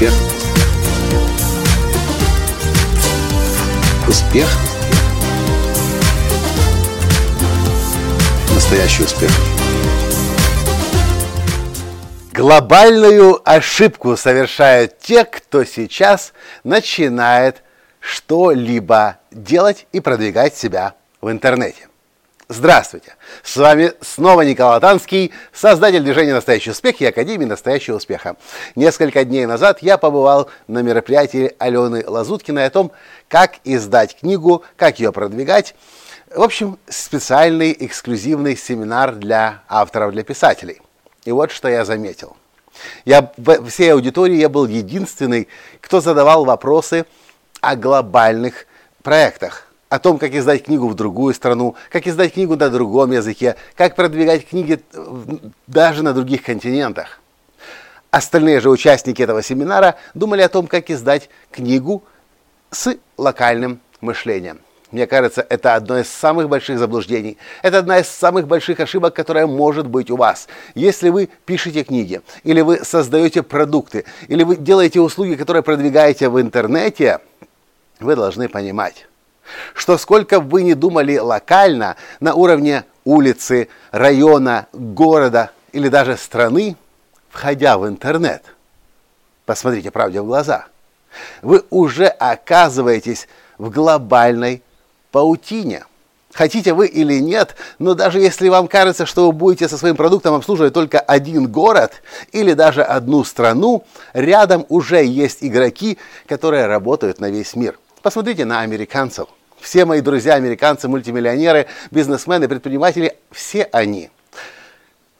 Успех. Успех. Настоящий успех. Глобальную ошибку совершают те, кто сейчас начинает что-либо делать и продвигать себя в интернете. Здравствуйте! С вами снова Николай Танский, создатель движения «Настоящий успех» и Академии «Настоящего успеха». Несколько дней назад я побывал на мероприятии Алены Лазуткиной о том, как издать книгу, как ее продвигать. В общем, специальный эксклюзивный семинар для авторов, для писателей. И вот что я заметил. Я, в всей аудитории я был единственный, кто задавал вопросы о глобальных проектах о том, как издать книгу в другую страну, как издать книгу на другом языке, как продвигать книги даже на других континентах. Остальные же участники этого семинара думали о том, как издать книгу с локальным мышлением. Мне кажется, это одно из самых больших заблуждений. Это одна из самых больших ошибок, которая может быть у вас. Если вы пишете книги, или вы создаете продукты, или вы делаете услуги, которые продвигаете в интернете, вы должны понимать, что сколько бы вы ни думали локально, на уровне улицы, района, города или даже страны, входя в интернет, посмотрите правде в глаза, вы уже оказываетесь в глобальной паутине. Хотите вы или нет, но даже если вам кажется, что вы будете со своим продуктом обслуживать только один город или даже одну страну, рядом уже есть игроки, которые работают на весь мир. Посмотрите на американцев – все мои друзья, американцы, мультимиллионеры, бизнесмены, предприниматели, все они.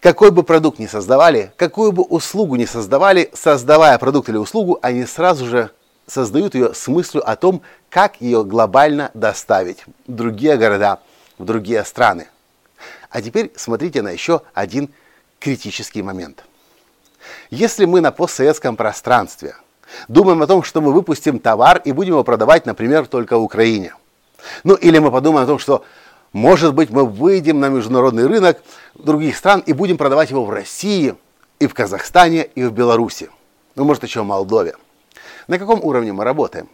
Какой бы продукт ни создавали, какую бы услугу ни создавали, создавая продукт или услугу, они сразу же создают ее с мыслью о том, как ее глобально доставить в другие города, в другие страны. А теперь смотрите на еще один критический момент. Если мы на постсоветском пространстве думаем о том, что мы выпустим товар и будем его продавать, например, только в Украине, ну или мы подумаем о том, что может быть мы выйдем на международный рынок других стран и будем продавать его в России, и в Казахстане, и в Беларуси. Ну может еще в Молдове. На каком уровне мы работаем?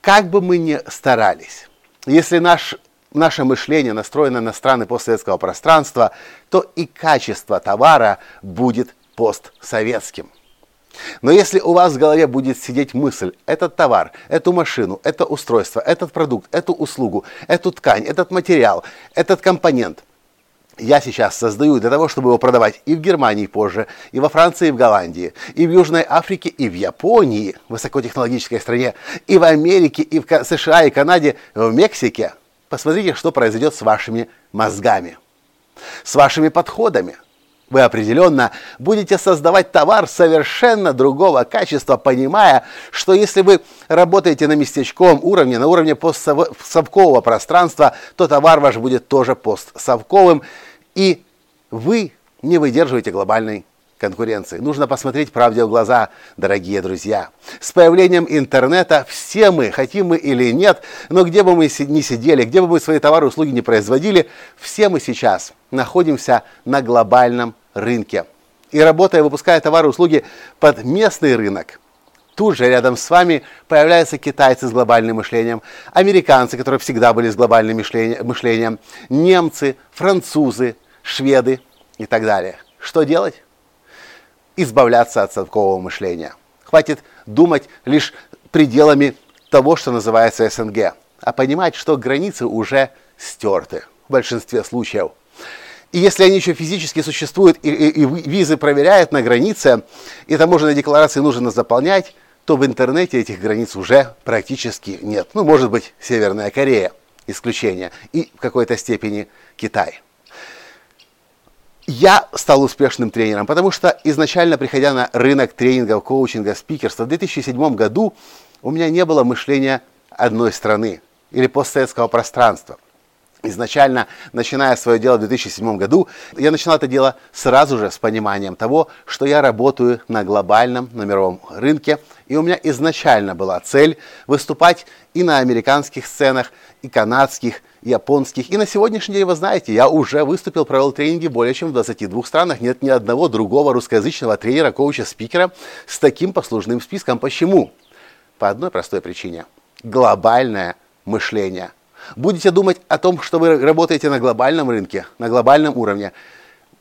Как бы мы ни старались, если наш, наше мышление настроено на страны постсоветского пространства, то и качество товара будет постсоветским. Но если у вас в голове будет сидеть мысль, этот товар, эту машину, это устройство, этот продукт, эту услугу, эту ткань, этот материал, этот компонент, я сейчас создаю для того, чтобы его продавать и в Германии позже, и во Франции, и в Голландии, и в Южной Африке, и в Японии, высокотехнологической стране, и в Америке, и в США, и Канаде, в Мексике. Посмотрите, что произойдет с вашими мозгами, с вашими подходами – вы определенно будете создавать товар совершенно другого качества, понимая, что если вы работаете на местечковом уровне, на уровне постсовкового пространства, то товар ваш будет тоже постсовковым, и вы не выдерживаете глобальной конкуренции. Нужно посмотреть правде в глаза, дорогие друзья. С появлением интернета все мы, хотим мы или нет, но где бы мы ни сидели, где бы мы свои товары и услуги не производили, все мы сейчас находимся на глобальном рынке. И работая, выпуская товары и услуги под местный рынок, тут же рядом с вами появляются китайцы с глобальным мышлением, американцы, которые всегда были с глобальным мышлением, немцы, французы, шведы и так далее. Что делать? Избавляться от совкового мышления. Хватит думать лишь пределами того, что называется СНГ, а понимать, что границы уже стерты в большинстве случаев. И если они еще физически существуют и, и, и визы проверяют на границе, и таможенные декларации нужно заполнять, то в интернете этих границ уже практически нет. Ну, может быть, Северная Корея исключение, и в какой-то степени Китай я стал успешным тренером, потому что изначально, приходя на рынок тренингов, коучинга, спикерства, в 2007 году у меня не было мышления одной страны или постсоветского пространства. Изначально, начиная свое дело в 2007 году, я начинал это дело сразу же с пониманием того, что я работаю на глобальном, на мировом рынке, и у меня изначально была цель выступать и на американских сценах, и канадских, японских. И на сегодняшний день, вы знаете, я уже выступил, провел тренинги более чем в 22 странах. Нет ни одного другого русскоязычного тренера, коуча, спикера с таким послужным списком. Почему? По одной простой причине. Глобальное мышление. Будете думать о том, что вы работаете на глобальном рынке, на глобальном уровне.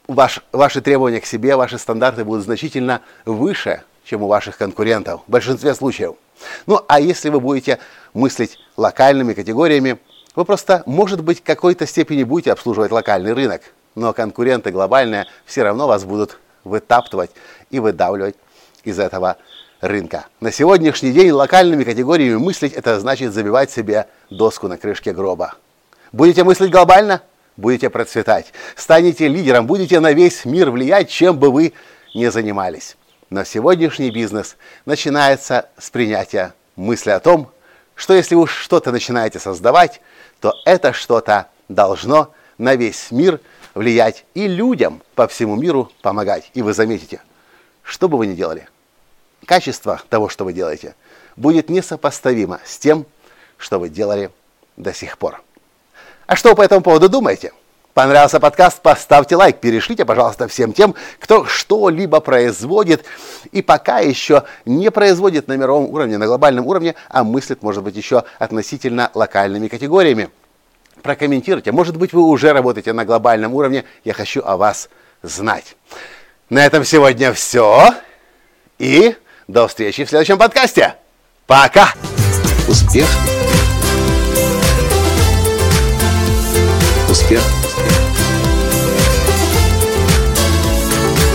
Ваш, ваши требования к себе, ваши стандарты будут значительно выше, чем у ваших конкурентов в большинстве случаев. Ну, а если вы будете мыслить локальными категориями, вы просто, может быть, в какой-то степени будете обслуживать локальный рынок, но конкуренты глобальные все равно вас будут вытаптывать и выдавливать из этого рынка. На сегодняшний день локальными категориями мыслить это значит забивать себе доску на крышке гроба. Будете мыслить глобально, будете процветать. Станете лидером, будете на весь мир влиять, чем бы вы ни занимались. Но сегодняшний бизнес начинается с принятия мысли о том, что если вы что-то начинаете создавать, то это что-то должно на весь мир влиять и людям по всему миру помогать. И вы заметите, что бы вы ни делали, качество того, что вы делаете, будет несопоставимо с тем, что вы делали до сих пор. А что вы по этому поводу думаете? Понравился подкаст? Поставьте лайк, перешлите, пожалуйста, всем тем, кто что-либо производит и пока еще не производит на мировом уровне, на глобальном уровне, а мыслит, может быть, еще относительно локальными категориями. Прокомментируйте. Может быть, вы уже работаете на глобальном уровне. Я хочу о вас знать. На этом сегодня все. И до встречи в следующем подкасте. Пока! Успех!